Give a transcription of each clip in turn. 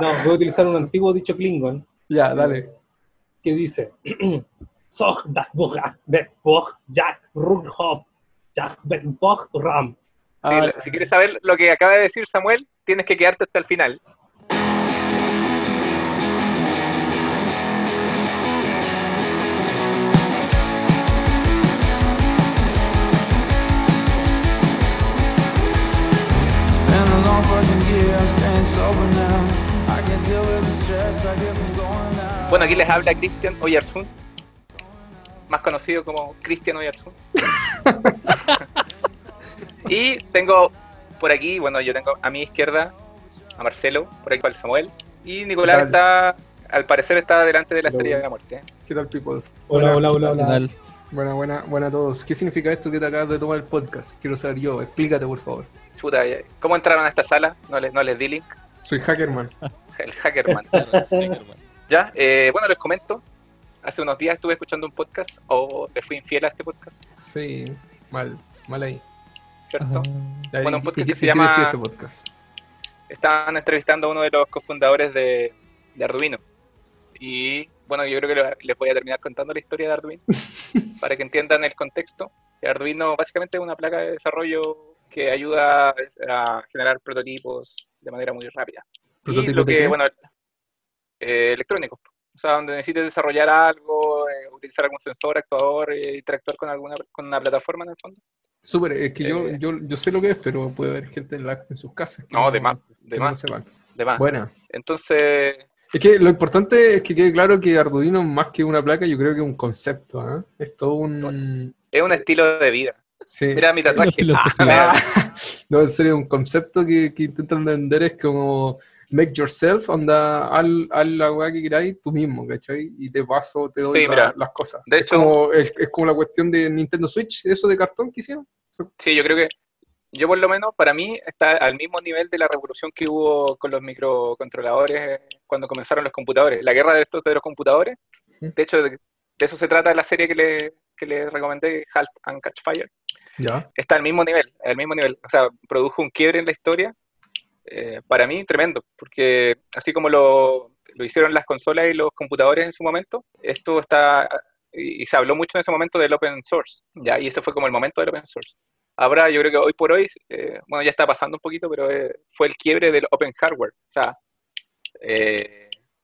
No, voy a utilizar un antiguo dicho Klingon Ya, dale. que dice: Jak bet Bog Ram. Si, si quieres saber lo que acaba de decir Samuel, tienes que quedarte hasta el final. Fucking year, I'm staying sober now. Bueno, aquí les habla Cristian Oyarzún, más conocido como Cristian Oyarzún. y tengo por aquí, bueno, yo tengo a mi izquierda a Marcelo, por aquí para el Samuel, y Nicolás ¿Qué está, al parecer está delante de la Hola, estrella hola. de la muerte. ¿Qué tal, people? Hola, hola, hola, ¿Qué hola. tal? Buena, buena, buena a todos. ¿Qué significa esto que te acabas de tomar el podcast? Quiero saber yo. Explícate, por favor. Chuta, ¿cómo entraron a esta sala? No les, no les di link, Soy Hackerman. el hackerman. ya, eh, bueno, les comento. Hace unos días estuve escuchando un podcast, o le fui infiel a este podcast, Sí, mal, mal ahí. ¿cierto? Bueno, ¿y- un podcast y que se llama- decía ese podcast? estaban entrevistando a uno de los cofundadores de, de Arduino. Y bueno, yo creo que le- les voy a terminar contando la historia de Arduino para que entiendan el contexto. Arduino básicamente es una placa de desarrollo que ayuda a generar prototipos de manera muy rápida. Y ¿Prototipo lo de que, qué? bueno, eh, electrónicos. O sea, donde necesites desarrollar algo, eh, utilizar algún sensor, actuador, eh, interactuar con alguna con una plataforma en el fondo. Súper, es que yo, Eh. yo, yo sé lo que es, pero puede haber gente en, la- en sus casas que No, de más, de no más, sepan. de más. Buena. Entonces, Es que lo importante es que quede claro que Arduino, más que una placa, yo creo que es un concepto. ¿ah? Es todo un. es un estilo de vida. Sí. Mira mi tatuaje. Ah, no, en serio, un concepto que, que intentan vender es como make yourself, onda, al, al la weá que queráis tú mismo, ¿cachai? Y de paso te doy Sí, la- las cosas. de es, hecho- como, es, es como la cuestión de Nintendo Switch, eso de cartón que hicieron. Sí, yo creo que yo por lo menos para mí está al mismo nivel de la revolución que hubo con los microcontroladores eh, cuando comenzaron los computadores. La guerra de estos de los computadores. De hecho, de, de eso se trata la serie que le, que le recomendé, Halt and Catch Fire. Ya. Está al mismo nivel, al mismo nivel. O sea, produjo un quiebre en la historia. Eh, para mí, tremendo, porque así como lo, lo hicieron las consolas y los computadores en su momento, esto está, y, se habló mucho en ese momento del open source, ¿ya? Y ese fue como el momento del open source. Ahora yo creo que hoy por hoy, eh, bueno, ya está pasando un poquito, pero eh, fue el quiebre del open hardware. O sea,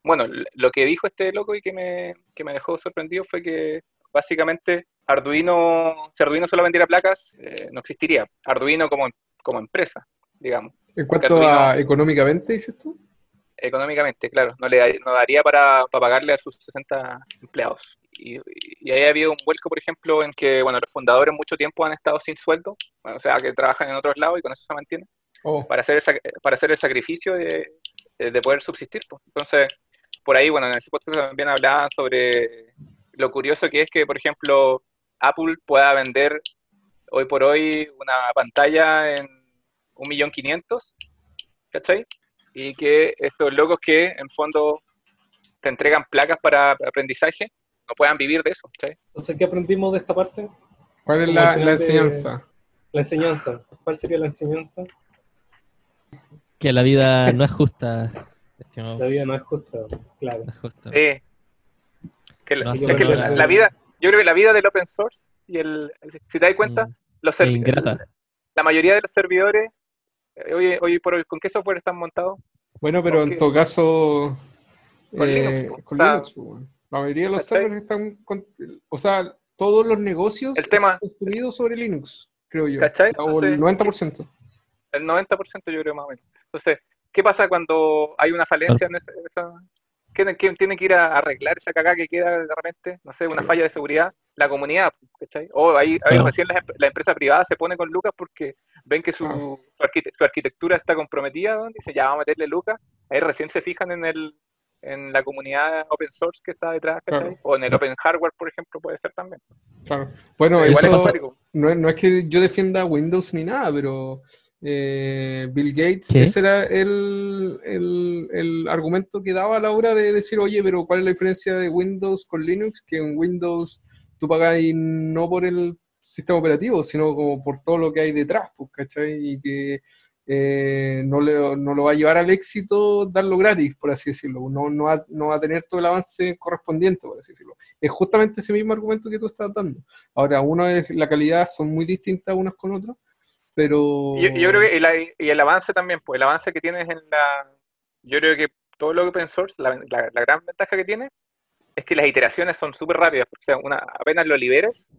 bueno, lo que dijo este loco y que me, que me dejó sorprendido fue que básicamente Arduino, si Arduino solo vendiera placas, no existiría. Arduino como, como empresa, digamos, En cuanto a económicamente, dices tú. económicamente, claro, no le no daría para, para pagarle a sus 60 empleados. Y, y ahí ha habido un vuelco, por ejemplo, en que bueno, los fundadores mucho tiempo han estado sin sueldo, o sea, que trabajan en otros lados y con eso se mantienen. Oh, para hacer el, para hacer el sacrificio de, de poder subsistir. pues. Entonces, por ahí, bueno, en ese podcast también hablaban sobre lo curioso que es que, por ejemplo, Apple pueda vender hoy por hoy una pantalla en 1.500.000, ¿cachai? Y que estos locos que en fondo te entregan placas para aprendizaje no puedan vivir de eso, ¿cachai? Entonces, ¿qué aprendimos de esta parte? ¿Cuál es la, de- enseñanza? La enseñanza. ¿Cuál sería la enseñanza? Que la vida no es justa. estimado, La vida no es justa, claro. no es justa. Que la, No es hace que la- nada. la vida, yo creo que la vida del open source y el, el- si te das cuenta, Mm, los es servi- ingrata. la mayoría de los servidores, hoy, hoy por hoy, ¿con qué software están montados? Bueno, pero en todo caso, Con eh, Linux, con o sea, Linux, pues, bueno. la mayoría de los servers están, con- o sea, todos los negocios El tema- están construidos sobre Linux, creo yo, ¿Cachai? o el Entonces, 90%. El 90% yo creo más o menos. Entonces, ¿qué pasa cuando hay una falencia en esa... esa- ¿Quién, quién tiene que ir a arreglar esa cagada que queda de repente? No sé, una falla de seguridad. La comunidad, ¿cachai? O ahí, ahí Claro. recién la, la empresa privada se pone con Lucas porque ven que su, su, arquite- su arquitectura está comprometida, ¿no? dice ya vamos a meterle Lucas. Ahí recién se fijan en el en la comunidad open source que está detrás, ¿cachai? Claro. O en el open hardware, por ejemplo, puede ser también. Claro. Bueno, Igual es eso necesario. no es, no es que yo defienda Windows ni nada, pero eh, Bill Gates, ¿Qué? ese era el, el- el argumento que daba a la hora de decir, oye, pero ¿cuál es la diferencia de Windows con Linux? Que en Windows tú pagas no por el sistema operativo, sino como por todo lo que hay detrás, pues, ¿cachai? Y que eh, no, le- no lo va a llevar al éxito darlo gratis, por así decirlo. No, no, va, no va a tener todo el avance correspondiente, por así decirlo. Es justamente ese mismo argumento que tú estás dando. Ahora, uno es la calidad son muy distintas unas con otras, pero... Yo, yo creo que el, y el avance también, pues el avance que tienes en la... Yo creo que todo lo open source, la gran ventaja que tiene es que las iteraciones son súper rápidas. O sea, una, apenas lo liberes,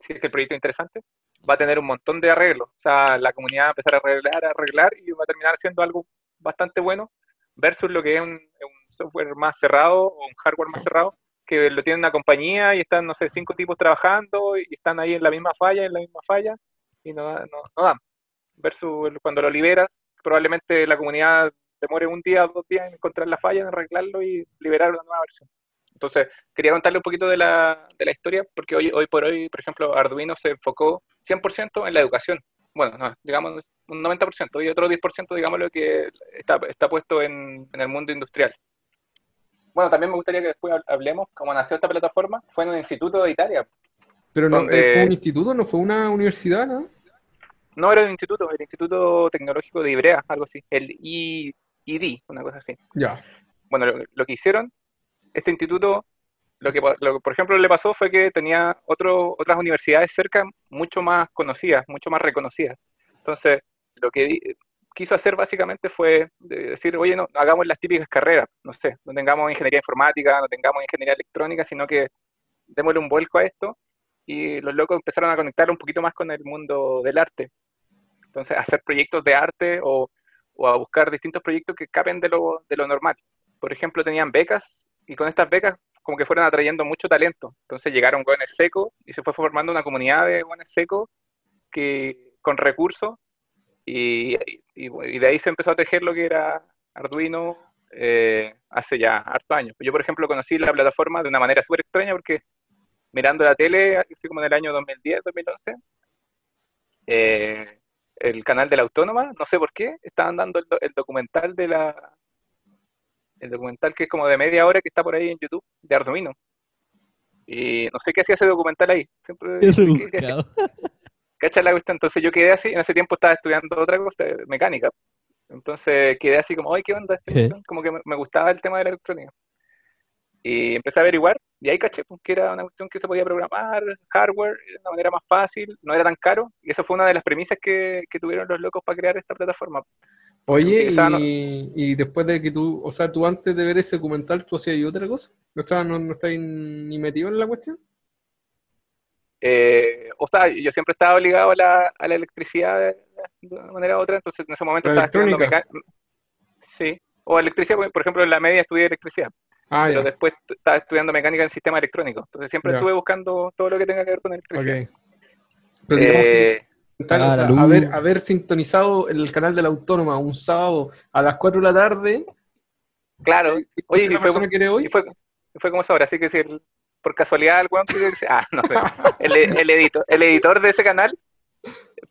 si es que el proyecto es interesante, va a tener un montón de arreglos. O sea, la comunidad va a empezar a arreglar, a arreglar y va a terminar siendo algo bastante bueno versus lo que es un, un software más cerrado o un hardware más cerrado que lo tiene una compañía y están, no sé, cinco tipos trabajando y están ahí en la misma falla, en la misma falla y no, no, no dan. Versus cuando lo liberas, probablemente la comunidad demore un día o dos días en encontrar la falla, en arreglarlo y liberar una nueva versión. Entonces, quería contarle un poquito de la, de la historia, porque hoy, hoy por hoy, por ejemplo, Arduino se enfocó 100% en la educación. Bueno, no, digamos un 90%, y otro 10%, digámoslo, que está, está puesto en, en el mundo industrial. Bueno, también me gustaría que después hab- hablemos cómo nació esta plataforma. Fue en un instituto de Italia. Pero no, donde- eh, fue un instituto, no fue una universidad, ¿no? No era un instituto, el Instituto Tecnológico de Ibrea, algo así. El I- ID, una cosa así. Ya. bueno, lo, lo que hicieron, este instituto, lo que, lo que, por ejemplo le pasó fue que tenía otro, otras universidades cerca mucho más conocidas, mucho más reconocidas. Entonces, lo que di- quiso hacer básicamente fue de- decir, oye, no, no hagamos las típicas carreras, no sé, no tengamos ingeniería informática, no tengamos ingeniería electrónica, sino que démosle un vuelco a esto y los locos empezaron a conectar un poquito más con el mundo del arte. Entonces, hacer proyectos de arte o, o a buscar distintos proyectos que capen de lo, de lo normal por ejemplo, tenían becas y con estas becas como que fueron atrayendo mucho talento. Entonces llegaron jóvenes secos y se fue formando una comunidad de jóvenes secos que, con recursos y, y- de ahí se empezó a tejer lo que era Arduino eh, hace ya harto años. Yo, por ejemplo, conocí la plataforma de una manera súper extraña porque mirando la tele, así como en el año 2010, 2011, eh, el canal de la Autónoma, no sé por qué, estaban dando el, el documental de la, el documental que es como de media hora que está por ahí en YouTube, de Arduino. Y no sé qué hacía ese documental ahí. Siempre. ¿Cachai la cuestión? Entonces yo quedé así, en ese tiempo estaba estudiando otra cosa, eh, mecánica. Entonces quedé así como, ay, ¿qué onda? ¿Qué? Como que me, me gustaba el tema de la electrónica. Y empecé a averiguar, y ahí caché pues, que era una cuestión que se podía programar, hardware, de una manera más fácil, no era tan caro, y esa fue una de las premisas que, que tuvieron los locos para crear esta plataforma. Oye, y, y después de que tú, o sea, tú antes de ver ese documental, ¿tú hacías otra cosa? ¿No estabas no, no estabas ni metido en la cuestión? Eh, o sea, yo siempre estaba obligado a la, a la electricidad de, de una manera u otra, entonces en ese momento ¿La estaba estudiando electrónica? mecánica. Sí, o electricidad, por ejemplo, en la media estudié electricidad. Ah, pero ya. después estaba estudiando mecánica en sistema electrónico. Entonces siempre Ya. estuve buscando todo lo que tenga que ver con electricidad. Ok. Pero Eh, documental, o sea, haber, haber sintonizado el canal de la Autónoma un sábado a las 4 de la tarde, claro, Oye, y fue, persona que hoy, y fue, fue como esa hora, así que si el- por casualidad el weón ah, no sé, el, el, editor, el editor de ese canal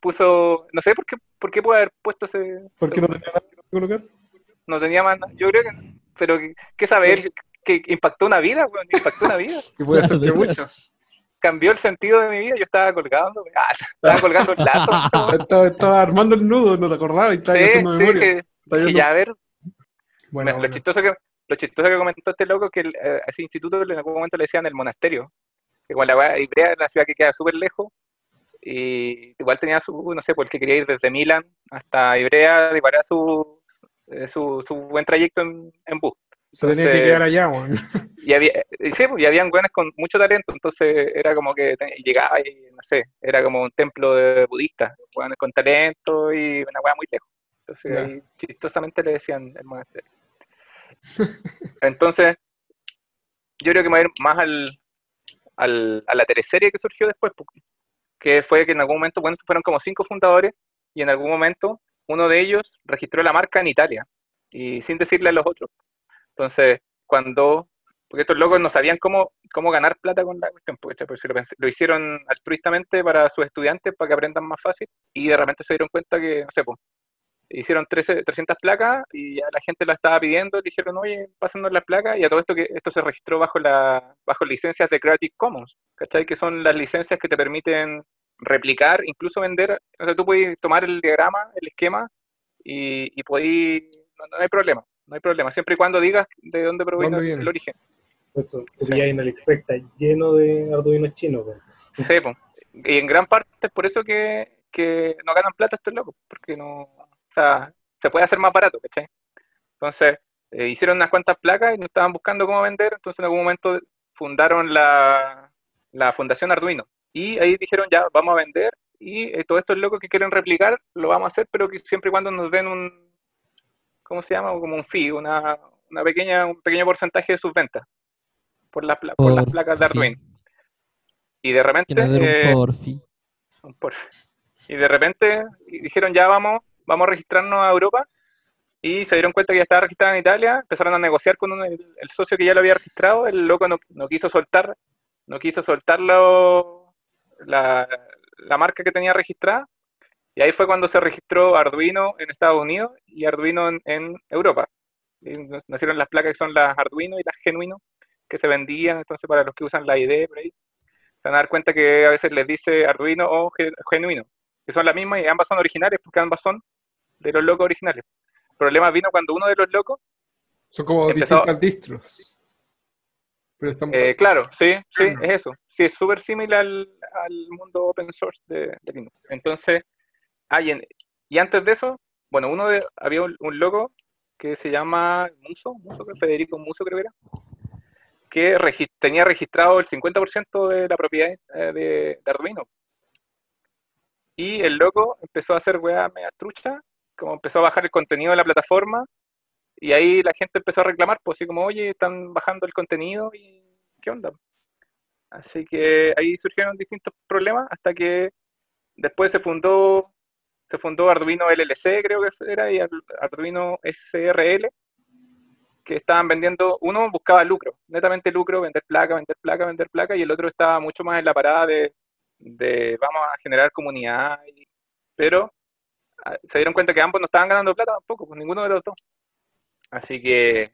puso, no sé por qué, por qué puede haber puesto ese, ¿por qué no tenía nada que colocar? no tenía más, nada. yo creo que, no. pero ¿qué sabe él? Que impactó una vida, weón, impactó una vida. Que puede ser que Claro. muchas. Cambió el sentido de mi vida, yo estaba colgando, ah, estaba colgando el lazo. Estaba, estaba armando el nudo, no te acordabas y estaba Sí, haciendo sí, memoria. que, Estaba que ya a ver, Bueno, Me- Lo, bueno. chistoso que, lo chistoso que comentó este loco es que el, eh, a ese instituto en algún momento le decían el monasterio. Igual la weá, Ivrea es la ciudad que queda súper lejos. Y igual tenía su, no sé, porque quería ir desde Milán hasta Ivrea, igual era su, eh, su, su buen trayecto en, en bus. Se tenía que quedar allá, weón. Y, había, y sí, pues, y habían buenos con mucho talento, entonces era como que llegaba y, no sé, era como un templo de budistas, weones con talento y una weá muy lejos. Entonces ahí chistosamente le decían el monasterio. Entonces, yo creo que me voy a ir más al, al- a la teleserie que surgió después, pu- que fue que en algún momento, bueno, fueron como cinco fundadores y en algún momento uno de ellos registró la marca en Italia y sin decirle a los otros. Entonces, cuando, porque estos locos no sabían cómo, cómo ganar plata con la cuestión, porque, lo, lo hicieron altruistamente para sus estudiantes, para que aprendan más fácil, y de repente se dieron cuenta que, no sé, pues, hicieron 13, 300 placas y ya la gente la estaba pidiendo, le dijeron, oye, pásanos las placas, y a todo esto que esto se registró bajo la bajo licencias de Creative Commons, ¿cachai? Que son las licencias que te permiten replicar, incluso vender, o sea, tú puedes tomar el diagrama, el esquema, y, y podí, no, no hay problema, no hay problema, siempre y cuando digas de dónde proviene el origen. Eso, y ahí en AliExpress está lleno de arduinos chinos. pues. Sí, y en gran parte es por eso que, que no ganan plata estos locos, porque no, o sea, se puede hacer más barato, ¿cachai? Entonces, eh, hicieron unas cuantas placas y no estaban buscando cómo vender, entonces en algún momento fundaron la, la Fundación Arduino. Y ahí dijeron, ya, vamos a vender, y eh, todos estos locos que quieren replicar, lo vamos a hacer, pero que siempre y cuando nos den un, ¿cómo se llama? Como un fee, una, una pequeña, un pequeño porcentaje de sus ventas por, las pla- por las Por placas de. Arduino. Y de repente... Den eh, un porfi. un por- Y de repente dijeron, ya vamos, vamos a registrarnos a Europa. Y se dieron cuenta que ya estaba registrado en Italia. Empezaron a negociar con un- el, el socio que ya lo había registrado. El loco no, no quiso soltar, no quiso soltar la, la marca que tenía registrada. Y ahí fue cuando se registró Arduino en Estados Unidos y Arduino en, en Europa. Y nacieron las placas que son las Arduino y las Genuino que se vendían. Entonces, para los que usan la ID por ahí, se van a dar cuenta que a veces les dice Arduino o Ge- Genuino, que son las mismas y ambas son originales porque ambas son de los locos originales. El problema vino cuando uno de los locos, Son como Empezó- distintas distros. Pero están eh, claro, sí, sí, es eso. Sí, es súper similar al, al mundo open source de, de Linux. Entonces, ah, y, antes de eso, bueno, uno de, había un, loco que se llama Muso, Federico Muso creo que era, que tenía registrado el 50% de la propiedad eh, de, Arduino. Y el loco empezó a hacer weá media trucha, como empezó a bajar el contenido de la plataforma, y ahí la gente empezó a reclamar, pues así como, oye, están bajando el contenido y ¿qué onda? Así que ahí surgieron distintos problemas hasta que después se fundó, se fundó Arduino LLC, creo que era, y Ar- Arduino SRL, que estaban vendiendo, uno buscaba lucro, netamente lucro, vender placa, vender placa, vender placa, y el otro estaba mucho más en la parada de, vamos a generar comunidad, y- pero ah, se dieron cuenta que ambos no estaban ganando plata tampoco, pues ninguno de los dos. Así que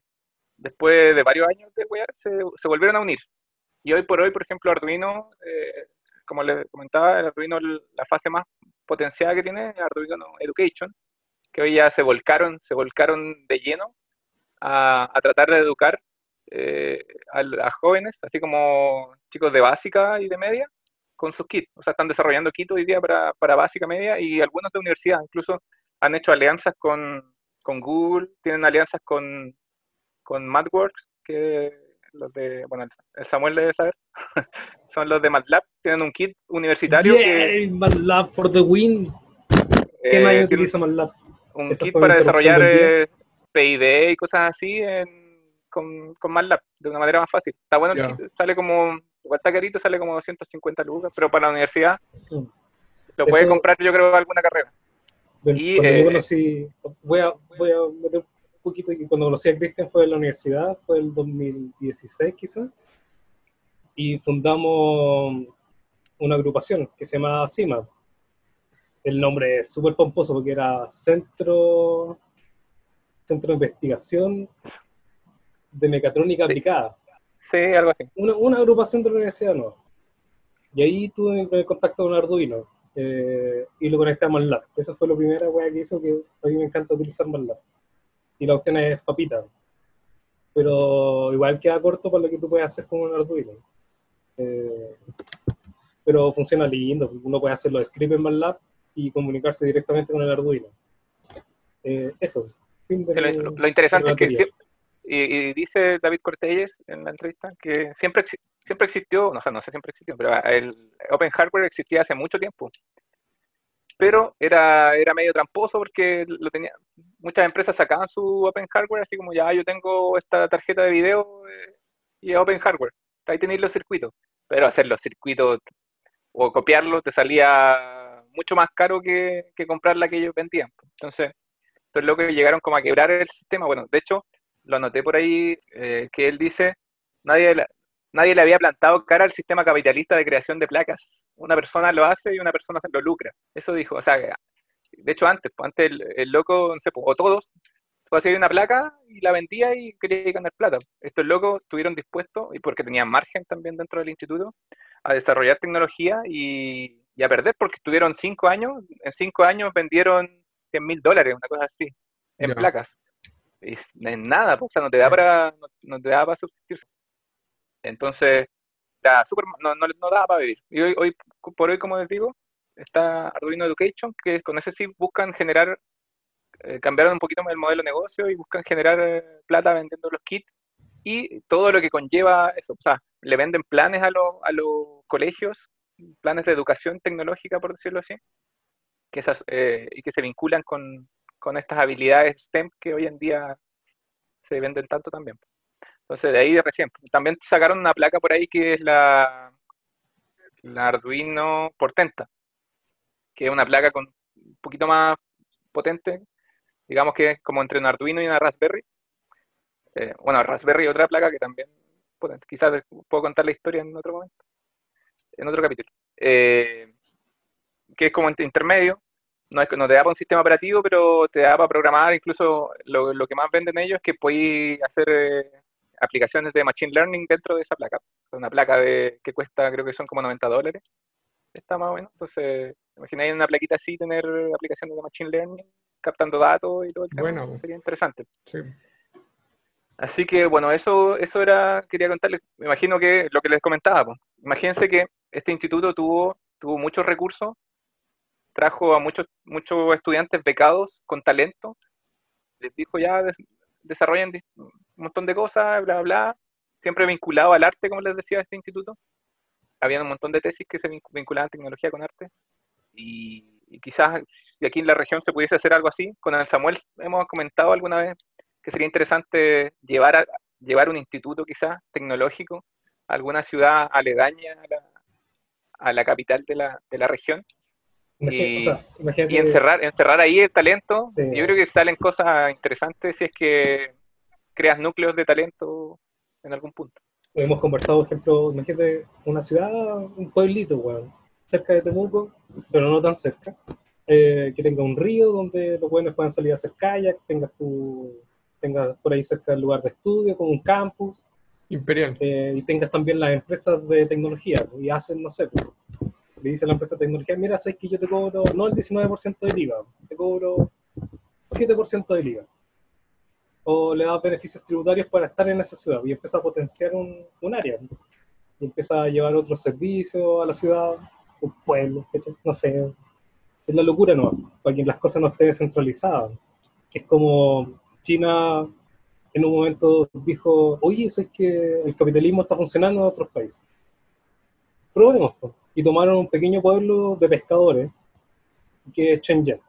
después de varios años de wear, se, volvieron a unir. Y hoy por hoy, por ejemplo, Arduino, eh, como les comentaba, Arduino, la fase más potenciada que tiene Arduino Education, que hoy ya se volcaron, se volcaron de lleno a, a tratar de educar eh, al- a, jóvenes, así como chicos de básica y de media, con sus kits. O sea, están desarrollando kits hoy día para, para básica, media y algunos de universidad. Incluso han hecho alianzas con, con Google, tienen alianzas con, con MathWorks, que los de, bueno, el Samuel debe saber, son los de MATLAB, tienen un kit universitario que Yay, MATLAB for the win. ¿Qué eh, más utiliza MATLAB? un Esa kit para desarrollar eh, PID y cosas así en- con, con MATLAB, de una manera más fácil. Está bueno kit, sale como, igual está carito, sale como 250 lucas, pero para la universidad Sí. lo puede Eso- comprar yo creo alguna carrera. Bueno, Y, cuando eh, yo conocí, voy a, voy a meter un poquito aquí, cuando conocí a Cristian fue en la universidad, fue el 2016 quizás, y fundamos una agrupación que se llama CIMA. El nombre es súper pomposo porque era Centro, Centro de Investigación de Mecatrónica Sí. Aplicada Sí, algo así. una, una agrupación de la universidad no. Y ahí tuve mi primer contacto con Arduino eh, y lo conecté a MATLAB. Eso fue lo primera wea que hizo que a mí me encanta utilizar MATLAB. Y la opción es papita. Pero igual queda corto para lo que tú puedes hacer con un Arduino. Eh, pero funciona lindo. Uno puede hacer los scripts en MATLAB y comunicarse directamente con el Arduino. Eh, eso. De lo, lo interesante es que siempre, y, y dice David Cortelles en la entrevista que siempre, siempre existió, no, o sea, no sé siempre existió, pero el Open Hardware existía hace mucho tiempo. Pero era, era medio tramposo porque lo tenía, muchas empresas sacaban su Open Hardware así como ya yo tengo esta tarjeta de video eh, y es Open Hardware. Ahí tenéis los circuitos. Pero hacer los circuitos o copiarlo te salía mucho más caro que, que comprar la que ellos vendían. Entonces, estos locos llegaron como a quebrar el sistema. Bueno, de hecho, lo anoté por ahí eh, que él dice, nadie, nadie le había plantado cara al sistema capitalista de creación de placas. Una persona lo hace y una persona se lo lucra. Eso dijo. O sea, que, de hecho antes, pues, antes el, el loco, no sé, pues, o todos, tú hacías una placa y la vendía y quería ganar plata. Estos locos estuvieron dispuestos, y porque tenían margen también dentro del instituto, a desarrollar tecnología y, y a perder, porque estuvieron cinco años, en cinco años vendieron 100 mil dólares, una cosa así, en placas. Y en nada, pues, o sea, no te da para, no, no te da para subsistir. Entonces, no, no, no daba para vivir. Y hoy, hoy, por hoy, como les digo, está Arduino Education, que con ese sí buscan generar, eh, cambiaron un poquito el modelo de negocio y buscan generar eh, plata vendiendo los kits y todo lo que conlleva eso. O sea, le venden planes a, los a los colegios, planes de educación tecnológica, por decirlo así, que esas, eh, y que se vinculan con, con estas habilidades STEM que hoy en día se venden tanto también. Entonces, de ahí de recién. También sacaron una placa por ahí que es la, la Arduino Portenta, que es una placa con un poquito más potente, digamos que es como entre un Arduino y una Raspberry. Eh, bueno, Raspberry otra placa que también. Quizás puedo contar la historia en otro momento, en otro capítulo. Eh, que es como intermedio, no, es, no te da para un sistema operativo, pero te da para programar, incluso lo, lo que más venden ellos es que podéis hacer eh, aplicaciones de Machine Learning dentro de esa placa. Una placa de, que cuesta, creo que son como 90 dólares. Está más o menos. Entonces, imagináis una plaquita así tener aplicaciones de Machine Learning, captando datos y todo el tema. Bueno. Sería interesante. Sí. Así que bueno, eso, eso era, quería contarles, me imagino que lo que les comentaba, pues. imagínense que este instituto tuvo, tuvo muchos recursos, trajo a muchos, muchos estudiantes becados con talento, les dijo ya des- desarrollen un montón de cosas, bla, bla, bla, siempre vinculado al arte, como les decía este instituto. Había un montón de tesis que se vinc- vinculaban tecnología con arte. Y, y quizás si aquí en la región se pudiese hacer algo así. Con el Samuel hemos comentado alguna vez que sería interesante llevar, a- llevar un instituto quizás tecnológico a alguna ciudad aledaña a la, a la capital de la, de la región Imagínate, Y- o sea, imagínate- y encerrar, encerrar ahí el talento. Sí. Yo creo que salen cosas interesantes si es que creas núcleos de talento en algún punto. Hemos conversado, por ejemplo, imagínate una ciudad, un pueblito, weón, cerca de Temuco, pero no tan cerca, eh, que tenga un río donde los jóvenes puedan salir a hacer kayak, tengas tu, tengas por ahí cerca el lugar de estudio, con un campus, Imperial. eh, y tengas también las empresas de tecnología, y hacen, no sé, pues, le dice a la empresa de tecnología, mira, sabes que yo te cobro, no el 19% del IVA, te cobro 7% del IVA. O le das beneficios tributarios para estar en esa ciudad y empieza a potenciar un, un área. Y empieza a llevar otros servicios a la ciudad, un pueblo, no sé. Es la locura, ¿no? Para que las cosas no estén descentralizadas. Es como China en un momento dijo, oye, es que el capitalismo está funcionando en otros países. Probemos. pues. Y tomaron un pequeño pueblo de pescadores, que es Shenzhen.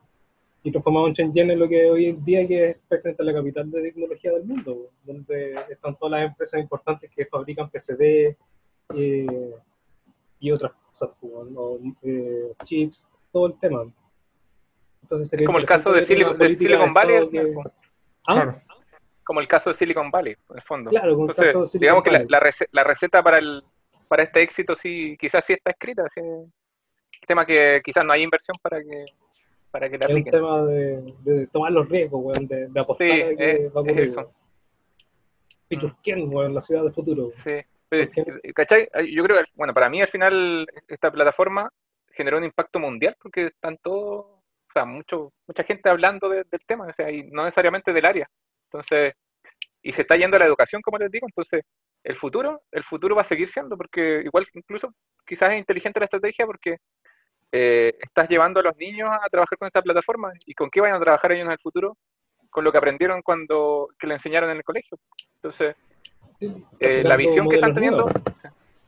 Y transformaron Shenzhen en lo que hoy en día que es prácticamente la capital de tecnología del mundo, donde están todas las empresas importantes que fabrican PCB eh, y otras cosas, ¿no? Eh, chips, todo el tema. Entonces sería como el caso de, Silicon, de Valley, que-. ¿Ah? Claro. como el caso de Silicon Valley, en el fondo. Claro, con el Entonces, caso de Silicon digamos que la, Valley. la rece- la receta para el para este éxito sí, quizás sí está escrita. sí. El tema que quizás no hay inversión para que para que la Es un apliquen. tema de, de tomar los riesgos, weón, de, de apostar Sí, a que es- va a es ocurrir. eso. weón. Pichurquén, weón, la ciudad del futuro. Sí. Pero, ¿cachai? Yo creo que, bueno, para mí al final esta plataforma generó un impacto mundial porque están todos, o sea, mucho, mucha gente hablando de- del tema, o sea, y no necesariamente del área. Entonces, y se está yendo a la educación, como les digo, entonces el futuro, el futuro va a seguir siendo, porque igual incluso quizás es inteligente la estrategia porque eh, estás llevando a los niños a trabajar con esta plataforma y con qué van a trabajar ellos en el futuro, con lo que aprendieron cuando que le enseñaron en el colegio. Entonces, eh, la visión que están teniendo.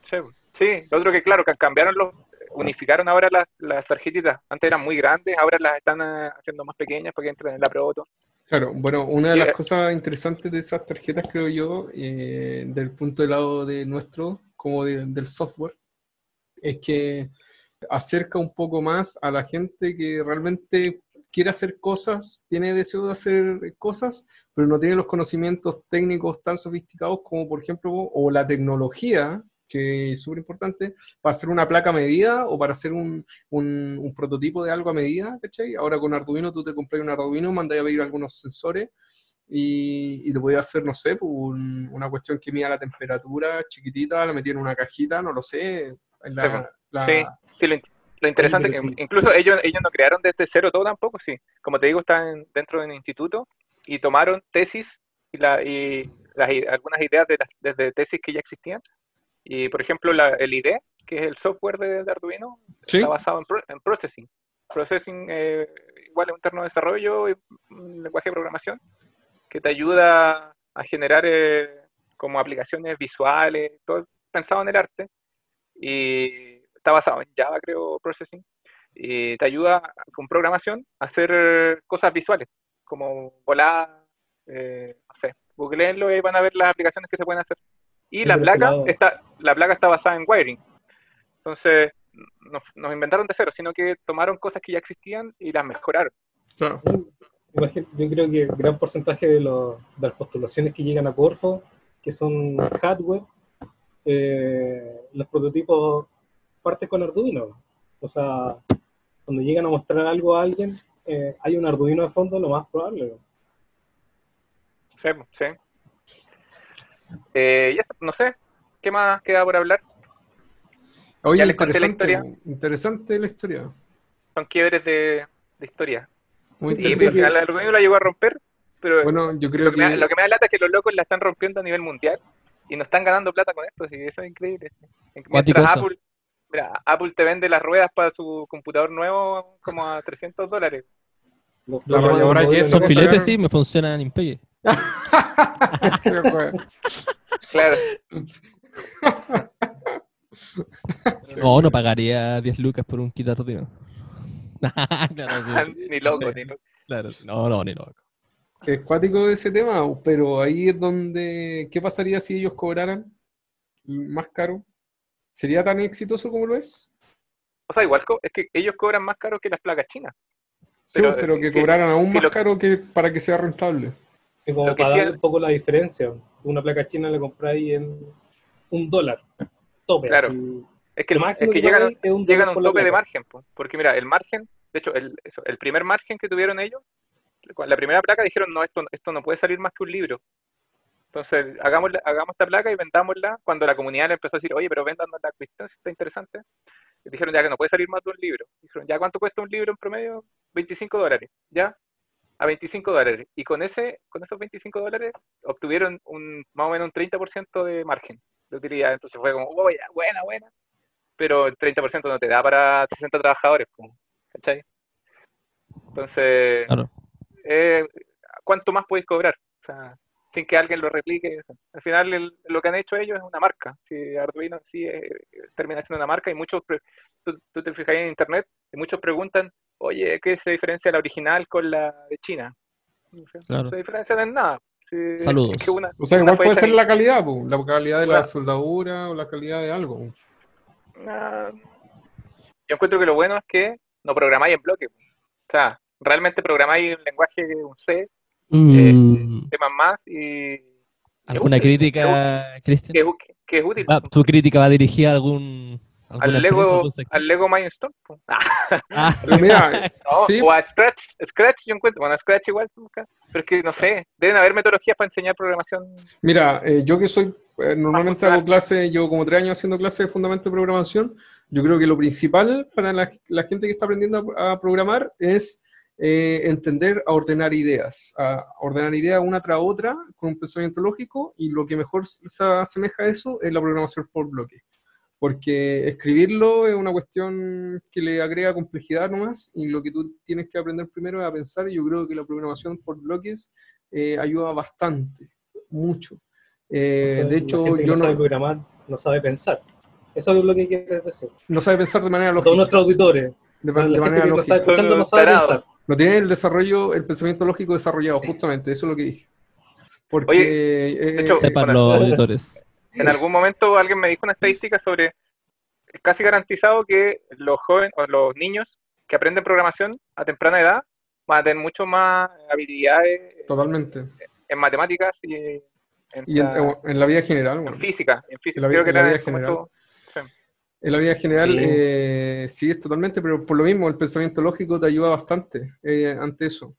Sí, sí, lo otro que claro, que cambiaron los, unificaron ahora las, las tarjetitas. Antes eran muy grandes, ahora las están eh, haciendo más pequeñas para que entren en la Proto. Claro, bueno, una de las Sí. cosas interesantes de esas tarjetas, creo yo, eh, del punto de lado de nuestro, como de- del software, es que acerca un poco más a la gente que realmente quiere hacer cosas, tiene deseo de hacer cosas, pero no tiene los conocimientos técnicos tan sofisticados como, por ejemplo, o la tecnología, que es súper importante, para hacer una placa a medida o para hacer un, un- un prototipo de algo a medida, ¿cachai? Ahora con Arduino tú te compras un Arduino, mandas a pedir algunos sensores y, y te podías hacer, no sé, pues, un- una cuestión que mida la temperatura chiquitita, la metí en una cajita, no lo sé. en la- Sí, la- Sí, sí, lo, in- Lo interesante es que sí. incluso ellos, ellos no crearon desde cero todo tampoco, sí. Como te digo, están dentro de un instituto y tomaron tesis y, la, y las algunas ideas de las, desde tesis que ya existían. Y por ejemplo, la- el IDE, que es el software de, de Arduino, Sí. está basado en, pro- en processing. Processing eh, igual es un terno de desarrollo y un lenguaje de programación que te ayuda a generar eh, como aplicaciones visuales, todo pensado en el arte. Y está basado en Java, creo, Processing. Y te ayuda con programación a hacer cosas visuales, como volar, eh, no sé, googleenlo y van a ver las aplicaciones que se pueden hacer. Y la placa, está, la placa está basada en wiring. Entonces, no nos inventaron de cero, sino que tomaron cosas que ya existían y las mejoraron. Claro. Yo creo que gran porcentaje de, los- de las postulaciones que llegan a Corfo, que son hardware, eh, los prototipos parten con Arduino. O sea, cuando llegan a mostrar algo a alguien, eh, hay un Arduino de fondo, lo más probable. Sí, sí. Eh, y no sé, ¿qué más queda por hablar? Oye, Ya les conté la interesante, historia. interesante la historia. Son quiebres de, de historia. Muy Y al interesante. final el Arduino la llegó a romper, pero Bueno, yo creo lo, que me, lo que me da lata es que los locos la están rompiendo a nivel mundial y no están ganando plata con esto, que eso es increíble. Mientras. Apple, mira, Apple te vende las ruedas para su computador nuevo como a 300 dólares. Los La eso filetes sí me funcionan en Pegue. Claro, No, no pagaría 10 lucas por un kit Arduino. claro, sí. ni loco, ni loco. Claro, sí. no, no, ni loco. es cuático ese tema, pero ahí es donde, ¿qué pasaría si ellos cobraran más caro? ¿Sería tan exitoso como lo es? O sea, igual es que ellos cobran más caro que las placas chinas. Sí, Pero, pero, eh, que que- cobraran aún que más lo- caro que para que sea rentable. Es como para sí dar es- un poco la diferencia. Una placa china la compráis en un dólar. Tope. Claro. así. Es que, Lo el- máximo es que que llegan, es un llegan a un tope de margen, po, porque mira, el margen, de hecho, el, eso, el primer margen que tuvieron ellos, la primera placa dijeron, no, esto, esto no puede salir más que un libro. Entonces, hagamos, hagamos esta placa y vendámosla. Cuando la comunidad le empezó a decir, oye, pero véndanos la cuestión, si está interesante. Y dijeron, ya que no puede salir más de un libro. Dijeron, ya, ¿cuánto cuesta un libro en promedio? 25 dólares. ¿Ya? A 25 dólares. Y con ese con esos 25 dólares obtuvieron un, más o menos un 30% de margen de utilidad. Entonces fue como, oh, ya, buena, buena. Pero el 30% no te da para 60 trabajadores. ¿Cachai? Entonces, Claro. eh, ¿cuánto más podéis cobrar? O sea, sin que alguien lo replique. Al final, el- lo que han hecho ellos es una marca. Si Arduino en sí eh, termina siendo una marca y muchos, tú, tú te fijas en internet y muchos preguntan, oye, ¿qué se diferencia la original con la de China? Claro. No se diferencian en nada. Sí, Saludos. es que una- O sea, una igual puede ser la calidad, po, la calidad de la soldadura o la calidad de algo. Ah, yo encuentro que lo bueno es que no programáis en bloque. O sea, realmente programáis un lenguaje, un C, Mm, C++ y... ¿Alguna útil, crítica, Cristian? Que, que- que es útil. Va, ¿Tu crítica va dirigida a algún al Lego, al Lego Mindstorm. po. Ah, Ah, Mira, no, sí, O a Scratch. Scratch yo encuentro. Bueno, Scratch igual. nunca, Pero es que no sé. Deben haber metodologías para enseñar programación. Mira, eh, yo que soy, eh, normalmente hago clases, llevo como tres años haciendo clases de fundamento de programación, yo creo que lo principal para la, la gente que está aprendiendo a, a programar es eh, entender a ordenar ideas, a ordenar ideas una tras otra con un pensamiento lógico y lo que mejor se asemeja a eso es la programación por bloque. Porque escribirlo es una cuestión que le agrega complejidad nomás y lo que tú tienes que aprender primero es a pensar y yo creo que la programación por bloques eh, ayuda bastante, mucho. Eh, O sea, de la hecho, yo no sabe no, programar, no sabe pensar. Eso es lo que quieres decir. no sabe pensar de manera Todos lógica. nuestros auditores, De, la de gente manera que nos está lógica. escuchando no sabe pensar. No tiene el desarrollo, el pensamiento lógico desarrollado, justamente, eso es lo que dije. Porque Oye, eh, hecho, sepan los auditores. En algún momento alguien me dijo una estadística sobre casi garantizado que los jóvenes o los niños que aprenden programación a temprana edad van a tener mucho más habilidades totalmente. en matemáticas y en, Y en, la- en la vida general, en física. En física. En la Creo que en la era vida sí. En la vida general Sí. eh, sí es totalmente, pero por lo mismo el pensamiento lógico te ayuda bastante eh, ante eso.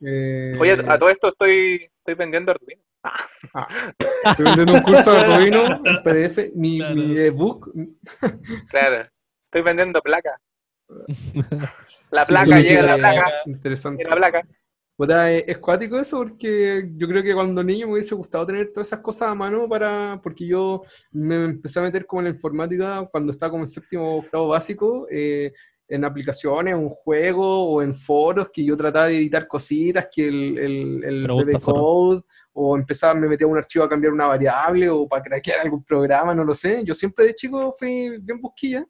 Eh, Oye, a todo esto estoy, estoy vendiendo Arduino. estoy vendiendo un curso de Arduino en PDF, ni, Claro. ni ebook. Claro, estoy vendiendo placas. La placa, llega la placa, Interesante. la placa. Puta, es, es cuático eso porque yo creo que cuando niño me hubiese gustado tener todas esas cosas a mano para, porque yo me empecé a meter como en la informática cuando estaba como en séptimo octavo básico, eh, en aplicaciones, un juego o en foros que yo trataba de editar cositas, que el, el, el BB Code, o empezaba, me metía a un archivo a cambiar una variable o para craquear algún programa, no lo sé. Yo siempre de chico fui bien busquilla.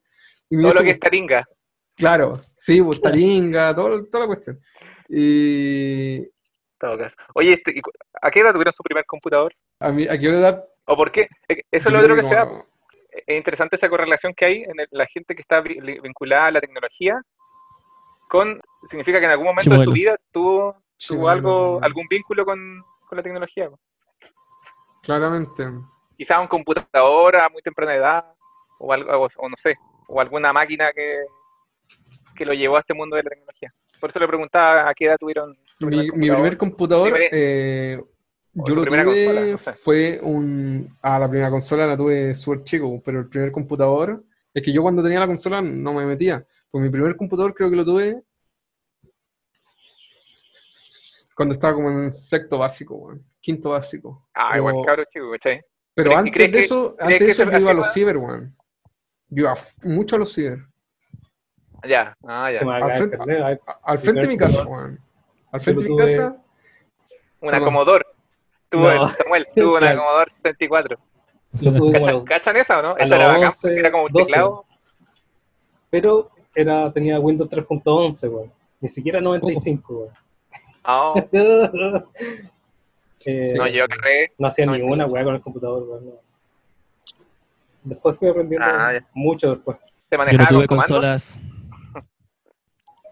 Y Todo lo que es taringa. Claro, sí, pues taringa, todo, toda la cuestión. Y en todo caso. Oye, este, ¿y cu- ¿a qué edad tuvieron su primer computador? a mí, ¿a qué edad? ¿O por qué? Eso es lo otro que creo se da. Es interesante esa correlación que hay en el- la gente que está vinculada a la tecnología con, significa que en algún momento de su vida tuvo, tuvo algo, algún vínculo con, con la tecnología. Claramente. Quizás un computador a muy temprana edad, o algo, o, o no sé, o alguna máquina que, que lo llevó a este mundo de la tecnología. Por eso le preguntaba a qué edad tuvieron Mi, mi primer computador, eh, yo lo tuve, consola, no sé. fue un... Ah, la primera consola la tuve súper chico, pero el primer computador, es que yo cuando tenía la consola no me metía. Pues mi primer computador creo que lo tuve cuando estaba como en sexto básico, weón, quinto básico. Ah, igual cabro chico, ¿cachai? Pero ¿Crees- antes de eso, antes de eso yo iba a los ciber, weón. Yo iba mucho a los ciber. Ya, ah, Al frente- Al de mi casa, weón. Al frente de mi tuve- casa, Una Perdón. Commodore. Tuvo No. el Samuel, tuvo una. Commodore 64. Lo tuve ¿Cachan, esa o no? Esa era bacán, 11, porque era como un 12. teclado. Pero era, tenía Windows 3.11, weón. Ni siquiera 95, weón. No, Eh, no, yo cargué. no hacía no, ni una weá con el computador, weón. no. Después fui aprendiendo Ah, mucho después. Se Yo no manejaba tuve con comandos, consolas.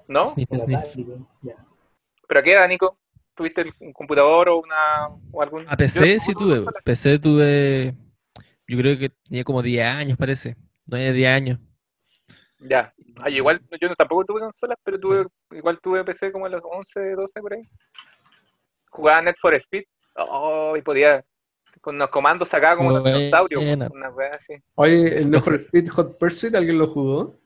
¿No? Sniff, sniff. ¿Pero a qué edad, Nico? ¿Tuviste el- un computador o una o algún? A PC Yo sí tuve. PC tuve. Yo creo que tenía como 10 años, parece. 9, 10 años. Ya. Ah, yo igual, yo no- tampoco tuve consolas, pero tuve, igual tuve PC como a los 11, 12 por ahí. Jugaba Net for Speed. Oh, y podía, con unos comandos sacaba como Buena. dinosaurios, una wea así. Oye, el Need for Speed Hot Pursuit, ¿alguien lo jugó?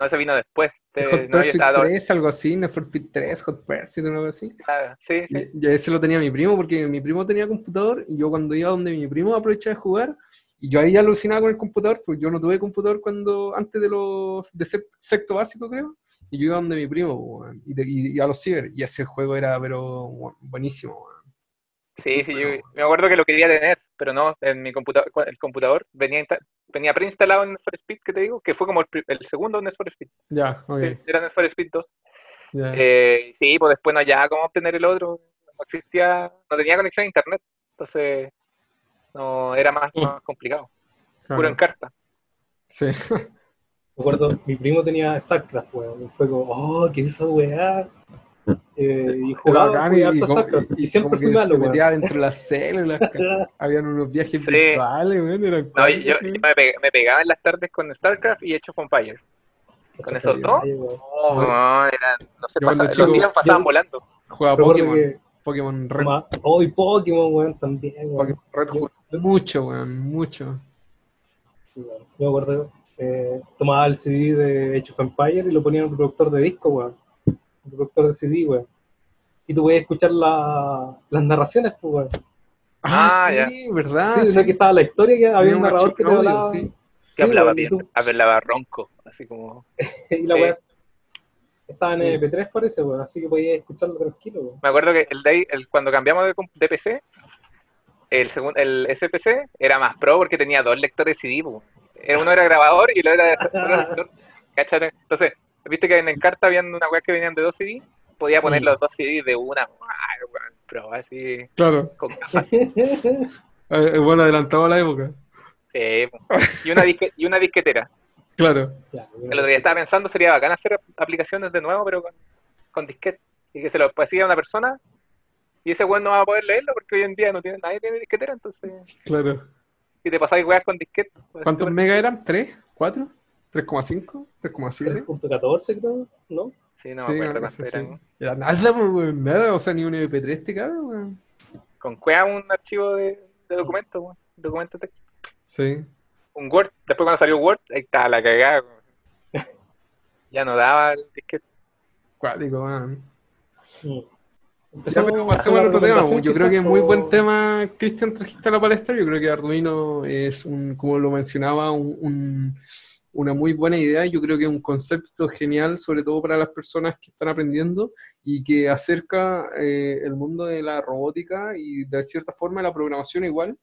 No, ese vino después. Eh, Hot no, yo Pursuit estaba- 3, algo así, Need for Speed 3, Hot Pursuit, algo así. ah, Sí, sí. Y, y ese lo tenía mi primo, porque mi primo tenía computador, y yo cuando iba donde mi primo aprovechaba de jugar, y yo ahí ya alucinaba con el computador, pues yo no tuve computador cuando, antes de los, de sexto básico creo, y yo iba donde mi primo, y, de- y- y a los ciber, y ese juego era, pero, bu- buenísimo. Sí, sí, yo me acuerdo que lo quería tener, pero no, en mi computador, el computador venía, venía preinstalado en Need for Speed, que te digo, que fue como el, segundo Need for Speed. Ya, ok, Sí, Era Need for Speed 2. ya. Eh, sí, pues después no hallaba cómo obtener el otro, no existía, no tenía conexión a internet, entonces no era más, Mm. más complicado, claro. puro en carta. Sí, Me acuerdo, mi primo tenía StarCraft, weón. Fue como, oh, ¿qué es esa weá? Eh, y jugaba, jugué y, como, y- Y, y siempre fui malo, se metía dentro de las células, habían unos viajes Sí. virtuales, eran No, yo, me, pe- me pegaba en las tardes con StarCraft y of Empires. Con esos dos, no, eran, no sé, Yo cuando pasa- chico- los días pasaban yo- volando. Jugaba Pokémon, que Pokémon Red, toma- Oh, Pokémon, weón, también, weón. Pokémon Red jugué mucho, weón, mucho. Sí, weón. Yo me acuerdo, eh, tomaba el CD de Age of Empire y lo ponía en un reproductor de disco, weón. Un reproductor de CD, weón. Y tú podías escuchar la- las narraciones, pues, weón. Ah, Ah, ya. sí, ¿verdad? sí, Sí. no que estaba la historia que había un narrador que te hablaba. sí. Que Sí, hablaba weón, bien, tú- hablaba ronco, así como... Y la Sí. weá estaba en Sí. MP3 parece, weón, así que podías escucharlo tranquilo, weón. Me acuerdo que el, day- el- cuando cambiamos de, de PC, el, segundo, el SPC era más pro porque tenía dos lectores CD. Era, uno era grabador y el otro era lector. ¿Cachai? Entonces, viste que en Encarta habían una weá que venían de dos CD, podía poner Mm. los dos CD de una. Pro, así, Claro, con capas. eh, bueno, adelantado a la época. Sí, y, una disque- y una disquetera. Claro, El otro día estaba pensando, sería bacán hacer aplicaciones de nuevo, pero con, con disquete. Y que se lo pasía a una persona y ese weón no va a poder leerlo porque hoy en día no tiene, nadie tiene disquetera, entonces claro. si te pasáis weas con disquete. pues, ¿Cuántos megas eran? ¿3? ¿4? ¿3,5? ¿3,7? 3.14 creo, ¿no? Sí, no Sí, me acuerdo cuánto sí. eran. Ya, nada, pues, nada, o sea, ni un MP3 te cabe, weón. Con cueva un archivo de, de documento, weón. Documento texto. Sí. Un Word. Después cuando salió Word, ahí está la cagada. weón. Ya no daba el disquete. Cuático, weón. Ya, Empezamos pero con pasemos la otro tema. Yo creo que es muy buen tema, Cristian, trajiste a la palestra. Yo creo que Arduino es, un, como lo mencionaba, un- un- una muy buena idea. Yo creo que es un concepto genial, sobre todo para las personas que están aprendiendo y que acerca eh, el mundo de la robótica y de cierta forma la programación igual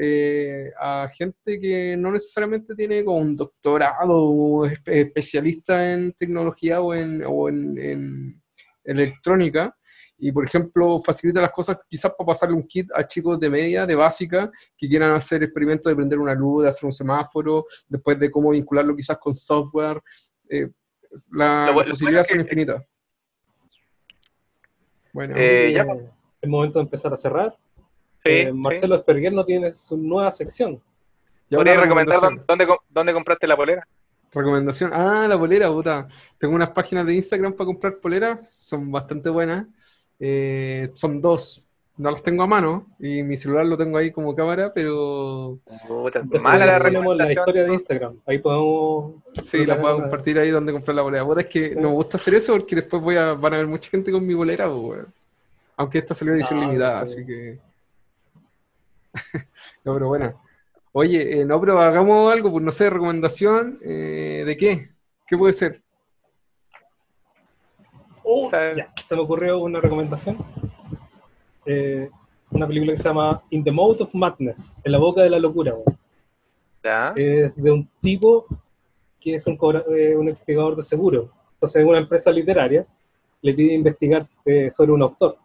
eh, a gente que no necesariamente tiene como un doctorado o es espe- especialista en tecnología o en, o en electrónica y, por ejemplo, facilita las cosas quizás para pasarle un kit a chicos de media, de básica, que quieran hacer experimentos de prender una luz, de hacer un semáforo, después de cómo vincularlo quizás con software. Eh, la- posibilidades son infinitas. Bueno, Eh, Eh, ya. Es momento de empezar a cerrar. Sí, Eh, sí. Marcelo Esperguer no tiene su nueva sección. ¿Podrías recomendar dónde, dónde compraste la polera? Recomendación. Ah, la polera, puta. Tengo unas páginas de Instagram para comprar poleras. Son bastante buenas. Eh, son dos. No las tengo a mano. Y mi celular lo tengo ahí como cámara, pero Puta, mala la la historia de Instagram. Ahí podemos. sí, la puedo compartir ahí donde comprar la polera. Puta, es que no me gusta hacer eso porque después voy a, van a ver mucha gente con mi weón. Aunque esta salió edición Ah, limitada, sí. así que. no, pero bueno. Oye, eh, no, pero hagamos algo, pues no sé, recomendación. eh, ¿De qué? ¿Qué puede ser? Oh, ya, se me ocurrió una recomendación. Eh, una película que se llama In the Mouth of Madness, en la boca de la locura. Ya. Es de un tipo que es un, eh, un investigador de seguro. Entonces, una empresa literaria le pide investigar eh, sobre un autor,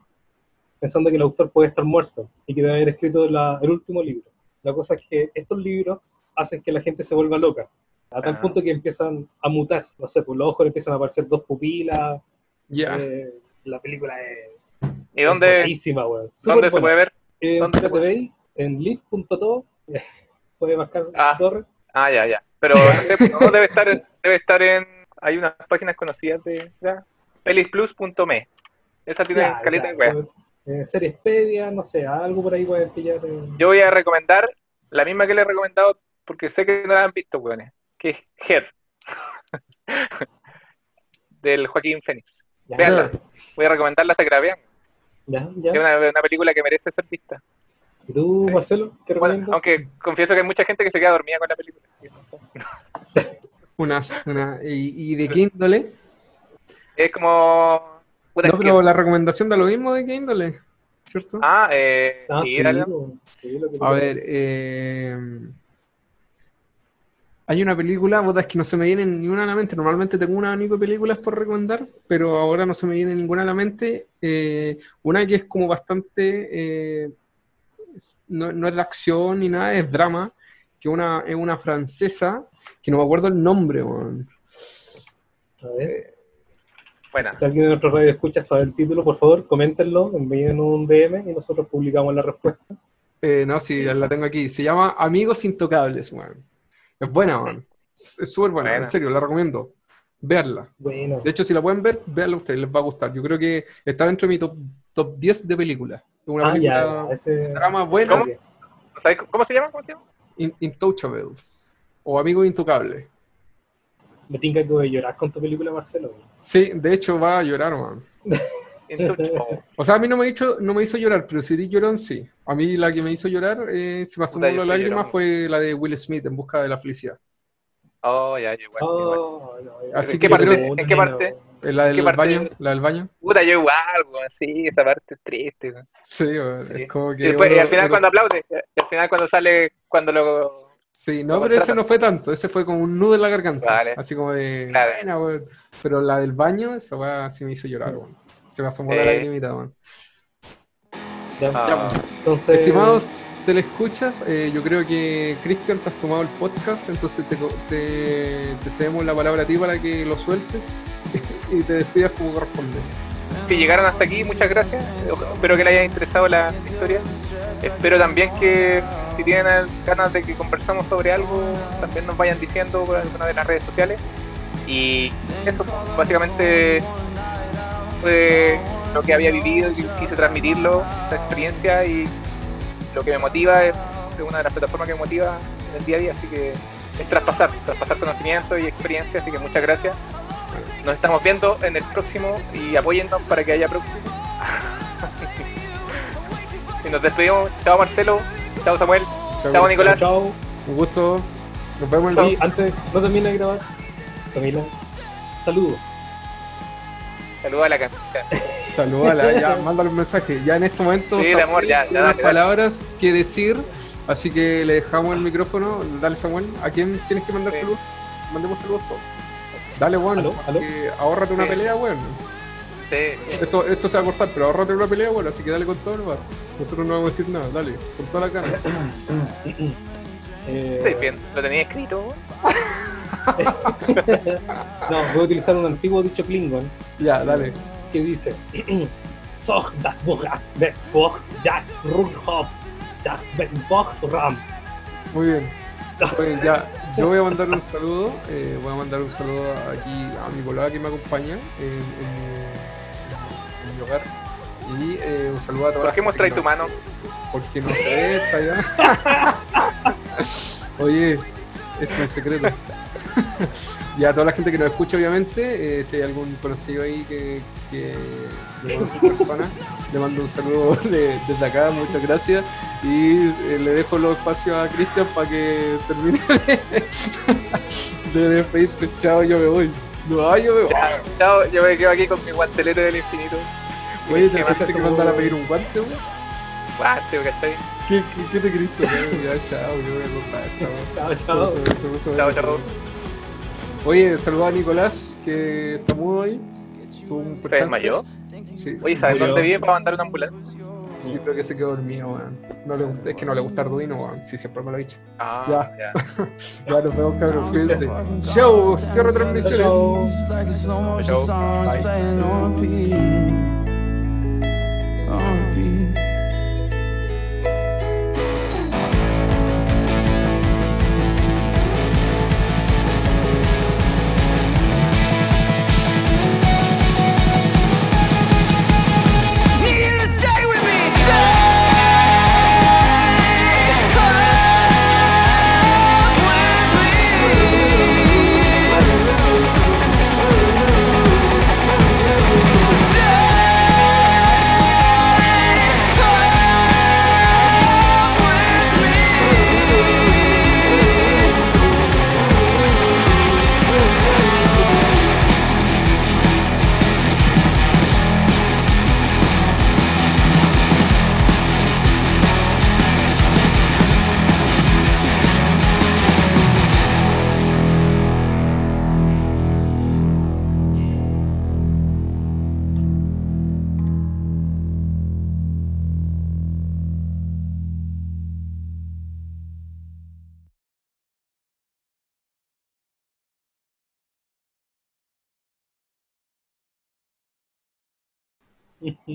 pensando que el autor puede estar muerto y que debe haber escrito la- el último libro. La cosa es que estos libros hacen que la gente se vuelva loca, a tal Ah. punto que empiezan a mutar. No sé, por los ojos le empiezan a aparecer dos pupilas. Ya. eh, la película es ¿Y dónde, buenísima, weón. dónde se puede ver? Eh, ¿Dónde se en puede? PTV, en lit.to, puede marcar Ah. su torre. Ah, ya, ya. Pero no debe estar, debe estar en. Hay unas páginas conocidas de. Pelisplus.me. Esa tiene Ya, caleta ya, de web. eh, Seriespedia, no sé, algo por ahí pueden pillar. eh. Yo voy a recomendar la misma que le he recomendado porque sé que no la han visto, weones. Que es Her. Del Joaquín Phoenix. Ya, Véanla. Voy a recomendarla hasta que la vean. Ya, ya. Es una, una película que merece ser vista. ¿Y tú, Marcelo, qué Bueno, aunque confieso que hay mucha gente que se queda dormida con la película. Unas, una, y, ¿Y de qué índole? Es como. puta, No, pero la recomendación da lo mismo de qué índole, ¿cierto? Ah, eh. Ah, sí, sí, dale. po, sí, lo que A ver, eh, hay una película, puta, es que no se me viene ni una a la mente. Normalmente tengo un abanico de películas por recomendar, pero ahora no se me viene ninguna a la mente. Eh, una que es como bastante, eh, no, no es de acción ni nada, es drama, que una, es una francesa, que no me acuerdo el nombre, weón. A ver, Buena. si alguien de nuestro radio escucha sabe el título, por favor, coméntenlo, envíen un DM y nosotros publicamos la respuesta. Eh, no, sí, ya la tengo aquí. Se llama Amigos Intocables, weón. Es buena, weón. Es es súper buena, Buena. en serio, la recomiendo. Veanla. Bueno, De hecho, si la pueden ver, véanla ustedes, les va a gustar. Yo creo que está dentro de mi top, top 10 de películas. Una ah, película ya, ese... drama buena, ¿Cómo? ¿Sabes ¿Cómo se llama? ¿Cómo se llama? In- Intouchables. O Amigos Intocables. Me tinca que voy a llorar con tu película, Marcelo. Sí, de hecho va a llorar, man. O sea, a mí no me hizo, no me hizo llorar, pero si di llorón, sí. A mí la que me hizo llorar, eh, se por yo la lágrima, fue la de Will Smith, En Busca de la Felicidad. Oh, ya, yo igual. igual. Oh, no, Así ¿En que qué parte? creo- ¿En qué parte? Eh, La ¿Qué del parte? baño, la del baño. Puta, yo igual, weón. Sí, esa parte es triste. Sí, Sí. es como que... Y, después, y oro- al final cuando aplaude, y al final cuando sale, cuando lo... Sí, no, lo pero ese no fue tanto, ese fue como un nudo en la garganta. Vale. Así como de, Claro. buena. Pero la del baño, esa weá sí me hizo llorar, weón. Se me asomó la Eh. lagrimita, weón. Ya, Ah, Entonces, Estimados telescuchas, eh, yo creo que Cristian te has tomado el podcast, entonces te, co- te, te cedemos la palabra a ti para que lo sueltes y te despidas como corresponde. si llegaron hasta aquí, muchas gracias. Espero que les haya interesado la historia. Espero también que si tienen ganas de que conversamos sobre algo, también nos vayan diciendo por alguna de las redes sociales. Y eso, básicamente fue lo que había vivido y quise transmitirlo, esta experiencia y lo que me motiva es, es una de las plataformas que me motiva en el día a día, así que es traspasar, traspasar conocimiento y experiencia, así que muchas gracias. Nos estamos viendo en el próximo y apóyennos para que haya próximo. y nos despedimos. Chao Marcelo, chao Samuel, chao Nicolás. Chao. Un gusto. Nos vemos el Y antes, no termine de grabar. Camila, saludos. Saludos a la cancha. Saludala, ya, mándale un mensaje. Ya en este momento Sí, Samuel amor, ya, unas dale, dale. palabras que decir, así que le dejamos el micrófono. Dale, Samuel. ¿A quién tienes que mandar Sí. saludos? Mandemos saludos todos. Dale, weón. ¿Aló? ¿Aló? que ahórrate una Sí. pelea, weón. Sí. Esto, esto se va a cortar, pero ahórrate una pelea, weón. Así que dale con todo, nomás. Nosotros no vamos a decir nada. Dale, con toda la cara. Eh, Estoy bien, lo tenía escrito. no, voy a utilizar un antiguo dicho Klingon ya, dale. que dice: Zog das Bogat, Jack, Rughop, Jack, Bog, Ram. Muy bien. Bien, ya. Yo voy a mandar un saludo. eh, voy a mandar un saludo aquí a mi colega que me acompaña en, en mi, en mi hogar. Y eh, un saludo a todos. ¿Por qué mostráis tu mano? Porque no sé, está allá. Oye, es un secreto. y a toda la gente que nos escucha, obviamente, eh, si hay algún conocido ahí que, que persona, le mando un saludo de- desde acá, muchas gracias. Y eh, le dejo los espacios a Cristian para que termine de, de despedirse. Chao, yo me voy. No, yo me voy. Chao, yo me quedo aquí con mi guantelete del infinito. Oye, ¿Qué ¿te pensaste que mandar a pedir un guante, güey? Guante, ¿cachai? ¿Qué, qué, qué te queriste? Ya, chao, yo voy a Chao, chao. Chao, chao. Oye, saluda a Nicolás, que está mudo un ¿Se desmayó? Sí, Oye, ¿sabes murió. dónde vive para mandar una ambulancia? sí, yo creo que se quedó dormido, weón. No le gusta, es que no le gusta Arduino, weón. Sí, siempre me lo ha dicho. Ah, Ya. ya. Ya nos vemos, cabros. Cuídense. Chau, cierra transmisiones. Bye.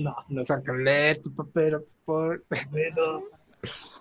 No, no. Tu papel, por. Beto.